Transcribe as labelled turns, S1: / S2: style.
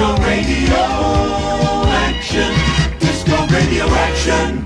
S1: Disco radio action. Disco radio action.